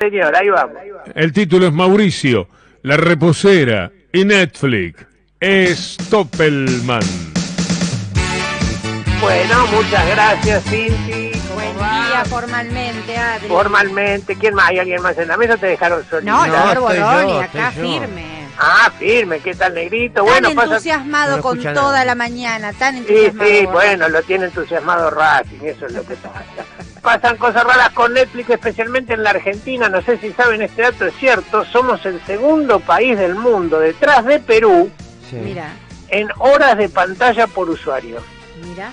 Señor, ahí vamos. El título es Mauricio, La Reposera y Netflix. Es Stoppelman. Bueno, muchas gracias, Cinti. ¿Cómo Buen día formalmente, Adri. Formalmente, ¿quién más? ¿Hay alguien más en la mesa? ¿Te dejaron solito? No, el No, señor estoy yo, Boroni, estoy acá yo. firme. Ah, firme, ¿qué tal, negrito? Tan Bueno, pasa... entusiasmado No con escucha toda nada. la mañana, tan Sí, entusiasmado. sí, Boroni. bueno, lo tiene entusiasmado Racing, eso es lo que pasa. Pasan cosas raras con Netflix, especialmente en la Argentina. No sé si saben, este dato es cierto. Somos el segundo país del mundo, detrás de Perú, Sí. Mira, en horas de pantalla por usuario. mira.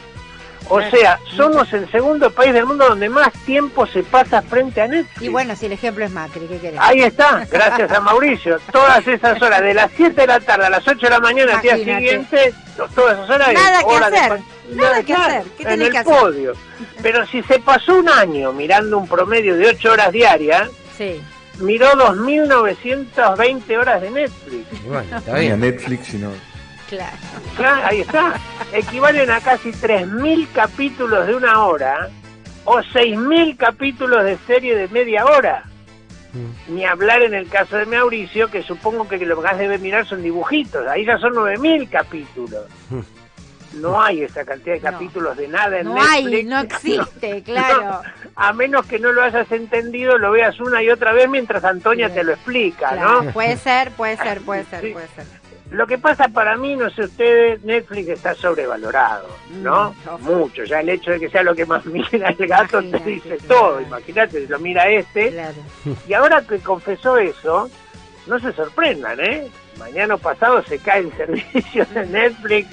O Claro. sea, somos el segundo país del mundo donde más tiempo se pasa frente a Netflix. Y bueno, si el ejemplo es Macri, ¿qué querés? Ahí está, gracias a Mauricio. Todas esas horas, de las 7 de la tarde a las 8 de la mañana al día siguiente, to- todas esas horas. Nada que hora de hacer, pan- nada que hacer. ¿Qué en tenés el que hacer? podio. Pero si se pasó un año mirando un promedio de 8 horas diarias, Sí. miró 2.920 horas de Netflix. Bueno, está bien. Netflix, sino. Claro. Claro, ahí está. Equivalen a casi 3.000 capítulos de una hora o 6.000 capítulos de serie de media hora. Mm. Ni hablar en el caso de Mauricio, que supongo que lo que más debe mirar son dibujitos. Ahí ya son 9.000 capítulos. No hay esa cantidad de No. capítulos de nada en No Netflix. hay, no existe, claro. A menos que no lo hayas entendido, lo veas una y otra vez mientras Antonia Sí. te lo explica, Claro, ¿no? Puede ser, puede ser, puede ser, Sí. puede ser. Lo que pasa para mí, no sé ustedes, Netflix está sobrevalorado, ¿no? Mm, ojo. Mucho. Ya el hecho de que sea lo que más mira el gato te dice claro. todo. Imagínate, lo mira este. Claro. Y ahora que confesó eso, no se sorprendan, ¿eh? Mañana pasado se cae el servicio de Netflix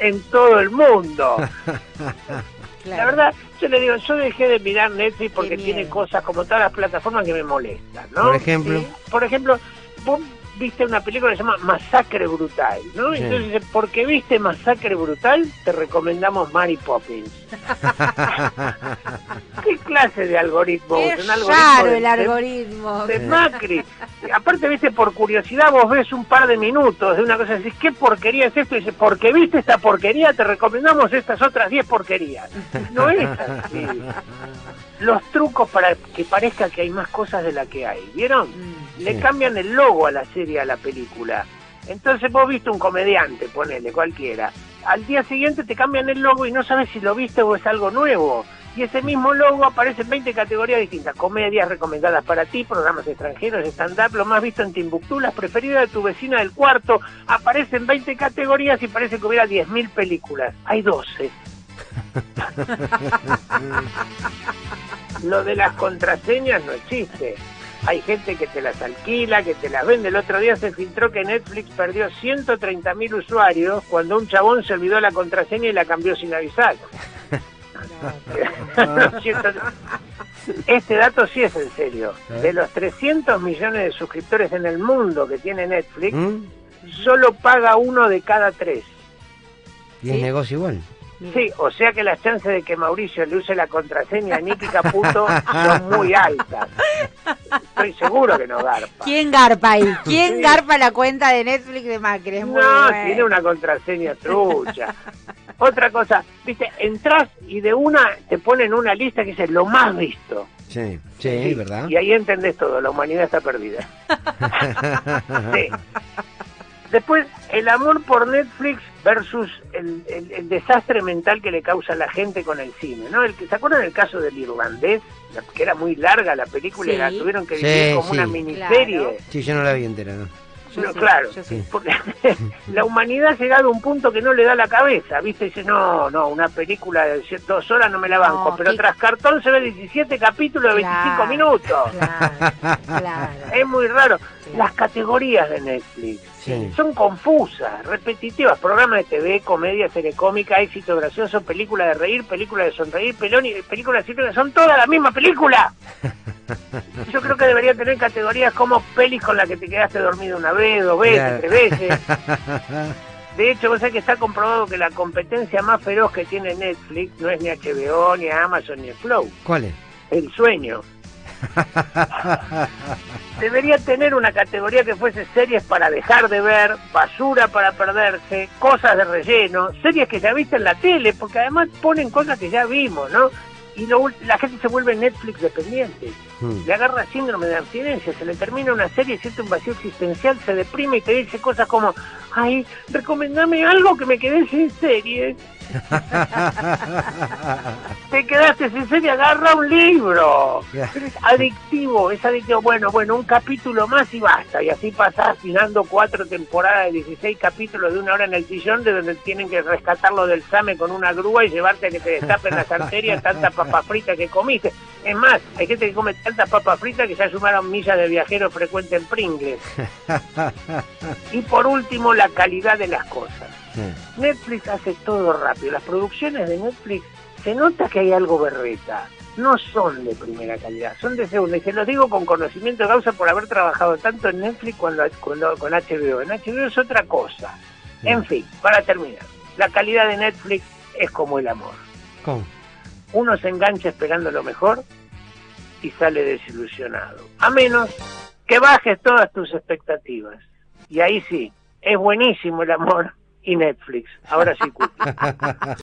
en todo el mundo. La verdad, yo le digo, yo dejé de mirar Netflix porque tiene cosas como todas las plataformas que me molestan, ¿no? Por ejemplo. Sí. Por ejemplo, vos viste una película que se llama Masacre Brutal, ¿no? Sí. Entonces dice, porque viste Masacre Brutal, te recomendamos Mary Poppins. ¿Qué clase de algoritmo? Qué es? Un algoritmo raro de- el algoritmo. de Macri. Aparte, viste, por curiosidad vos ves un par de minutos de una cosa y decís, ¿qué porquería es esto? Y dice, porque viste esta porquería, te recomendamos estas otras 10 porquerías. No es así. Los trucos para que parezca que hay más cosas de la que hay, ¿vieron? Mm, Le Sí. cambian el logo a la serie, a la película. Entonces vos viste un comediante, ponele, cualquiera. Al día siguiente te cambian el logo y no sabes si lo viste o es algo nuevo. Y ese mismo logo aparece en 20 categorías distintas. Comedias recomendadas para ti, programas extranjeros, stand-up, lo más visto en Timbuktu, las preferidas de tu vecina del cuarto. Aparecen 20 categorías y parece que hubiera 10.000 películas. Hay 12. Lo de las contraseñas no existe. Hay gente que te las alquila, que te las vende. El otro día se filtró que Netflix perdió 130 mil usuarios cuando un chabón se olvidó la contraseña y la cambió sin avisar. Este dato sí es en serio. De los 300 millones de suscriptores en el mundo que tiene Netflix, ¿Mm? solo paga uno de cada tres. Y es negocio igual. Sí, o sea que las chances de que Mauricio le use la contraseña a Nicky Caputo son muy altas. Estoy seguro que no garpa. ¿Quién garpa ahí? ¿Quién Sí. garpa la cuenta de Netflix de Macri? Es muy No, bueno. tiene una contraseña trucha. Otra cosa, viste, entras y de una te ponen una lista que dice lo más visto. Sí, sí, ¿verdad? Y ahí entendés todo, la humanidad está perdida. Sí. Después, el amor por Netflix versus el, el- el desastre mental que le causa a la gente con el cine, ¿no? El que, ¿Se acuerdan del caso del irlandés? La- Que era muy larga la película y la tuvieron que Sí, vivir como sí. una miniserie. Claro. Sí, yo no la vi entera, ¿no? Yo No, claro, yo porque la humanidad ha llegado a un punto que no le da la cabeza, ¿viste? Dice, no, no, una película de dos horas no me la banco, No, pero qué- tras cartón se ve 17 capítulos de 25 Claro, minutos. Claro, claro. Es muy raro. Las categorías de Netflix Sí. son confusas, repetitivas. Programas de TV, comedia, serie cómica, éxito gracioso, película de reír, película de sonreír, pelón y película de cine, son todas la misma película. Yo creo que debería tener categorías como pelis con la que te quedaste dormido una vez, dos veces, Claro. tres veces. De hecho, vos sabés que está comprobado que la competencia más feroz que tiene Netflix no es ni HBO, ni Amazon, ni Flow. ¿Cuál es? El sueño. Debería tener una categoría que fuese series para dejar de ver, basura para perderse, cosas de relleno, series que ya viste en la tele, porque además ponen cosas que ya vimos, ¿no? Y lo la gente se vuelve Netflix dependiente. Mm. Le agarra síndrome de abstinencia, se le termina una serie, siente un vacío existencial, se deprime y te dice cosas como, ay, recomendame algo que me quedé sin serie. Te quedaste sin serie, agarra un libro. Es adictivo, es adictivo. Bueno, bueno, un capítulo más y basta. Y así pasás tirando cuatro temporadas de 16 capítulos de una hora en el sillón, de donde tienen que rescatarlo del SAME con una grúa y llevarte a que te destapen las arterias tanta papa frita que comiste. Es más, hay gente que come tanta papa frita que ya sumaron millas de viajero frecuente en Pringles. Y por último, la calidad de las cosas. Netflix hace todo rápido. Las producciones de Netflix se nota que hay algo berreta. No son de primera calidad, son de segunda. Y se los digo con conocimiento de causa por haber trabajado tanto en Netflix cuando, cuando- con HBO. En HBO es otra cosa. En fin, para terminar, la calidad de Netflix es como el amor. ¿Cómo? Uno se engancha esperando lo mejor y sale desilusionado. A menos que bajes todas tus expectativas. Y ahí sí, es buenísimo el amor y Netflix. Ahora sí.